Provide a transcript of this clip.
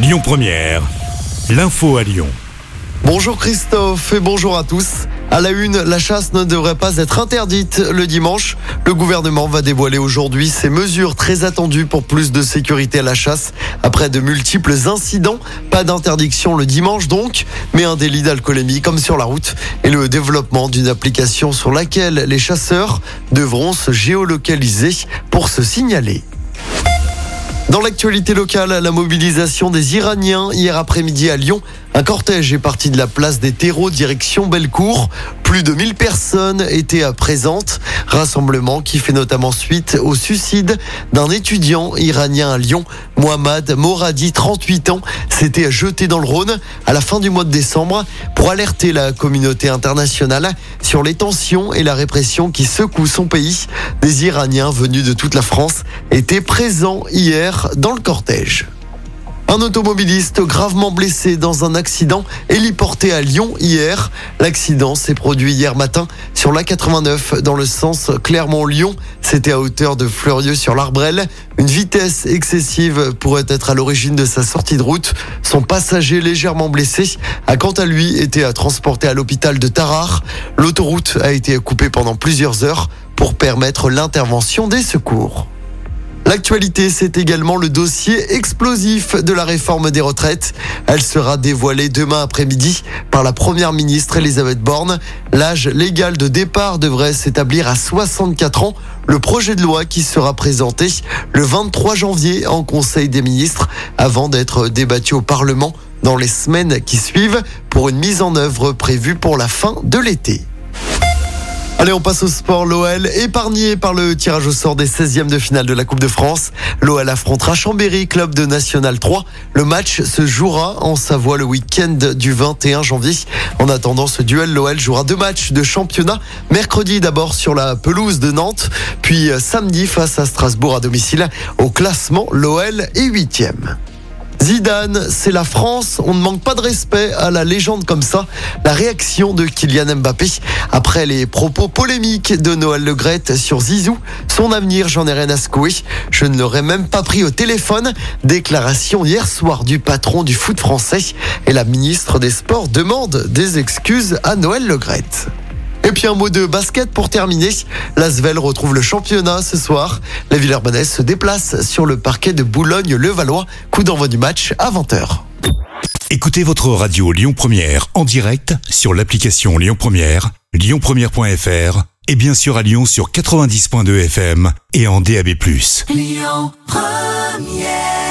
Lyon Première, l'info à Lyon. Bonjour Christophe et bonjour à tous. À la une, la chasse ne devrait pas être interdite le dimanche. Le gouvernement va dévoiler aujourd'hui ses mesures très attendues pour plus de sécurité à la chasse. Après de multiples incidents, pas d'interdiction le dimanche donc, mais un délit d'alcoolémie comme sur la route et le développement d'une application sur laquelle les chasseurs devront se géolocaliser pour se signaler. Dans l'actualité locale, la mobilisation des Iraniens hier après-midi à Lyon. Un cortège est parti de la place des terreaux direction Bellecour. Plus de 1000 personnes étaient présentes. Rassemblement qui fait notamment suite au suicide d'un étudiant iranien à Lyon. Mohamed Moradi, 38 ans, s'était jeté dans le Rhône à la fin du mois de décembre pour alerter la communauté internationale sur les tensions et la répression qui secouent son pays. Des Iraniens venus de toute la France étaient présents hier dans le cortège. Un automobiliste gravement blessé dans un accident héliporté à Lyon hier. L'accident s'est produit hier matin sur l'A89 dans le sens Clermont-Lyon. C'était à hauteur de Fleurieux sur l'Arbrelle. Une vitesse excessive pourrait être à l'origine de sa sortie de route. Son passager légèrement blessé a quant à lui été transporté à l'hôpital de Tarare. L'autoroute a été coupée pendant plusieurs heures pour permettre l'intervention des secours. L'actualité, c'est également le dossier explosif de la réforme des retraites. Elle sera dévoilée demain après-midi par la première ministre Elisabeth Borne. L'âge légal de départ devrait s'établir à 64 ans. Le projet de loi qui sera présenté le 23 janvier en Conseil des ministres avant d'être débattu au Parlement dans les semaines qui suivent pour une mise en œuvre prévue pour la fin de l'été. Allez, on passe au sport. L'OL, épargné par le tirage au sort des 16e de finale de la Coupe de France. L'OL affrontera Chambéry, club de National 3. Le match se jouera en Savoie le week-end du 21 janvier. En attendant ce duel, l'OL jouera deux matchs de championnat. Mercredi d'abord sur la pelouse de Nantes, puis samedi face à Strasbourg à domicile. Au classement, l'OL est 8e. Zidane, c'est la France. On ne manque pas de respect à la légende comme ça. La réaction de Kylian Mbappé après les propos polémiques de Noël Legrette sur Zizou. Son avenir, j'en ai rien à secouer. Je ne l'aurais même pas pris au téléphone. Déclaration hier soir du patron du foot français. Et la ministre des Sports demande des excuses à Noël Legrette. Et puis un mot de basket pour terminer. L'Asvel retrouve le championnat ce soir. La Villers se déplace sur le parquet de Boulogne-le-Valois. Coup d'envoi du match à 20h. Écoutez votre radio Lyon Première en direct sur l'application Lyon Première, lyonpremière.fr et bien sûr à Lyon sur 90.2 FM et en DAB+. Lyon Première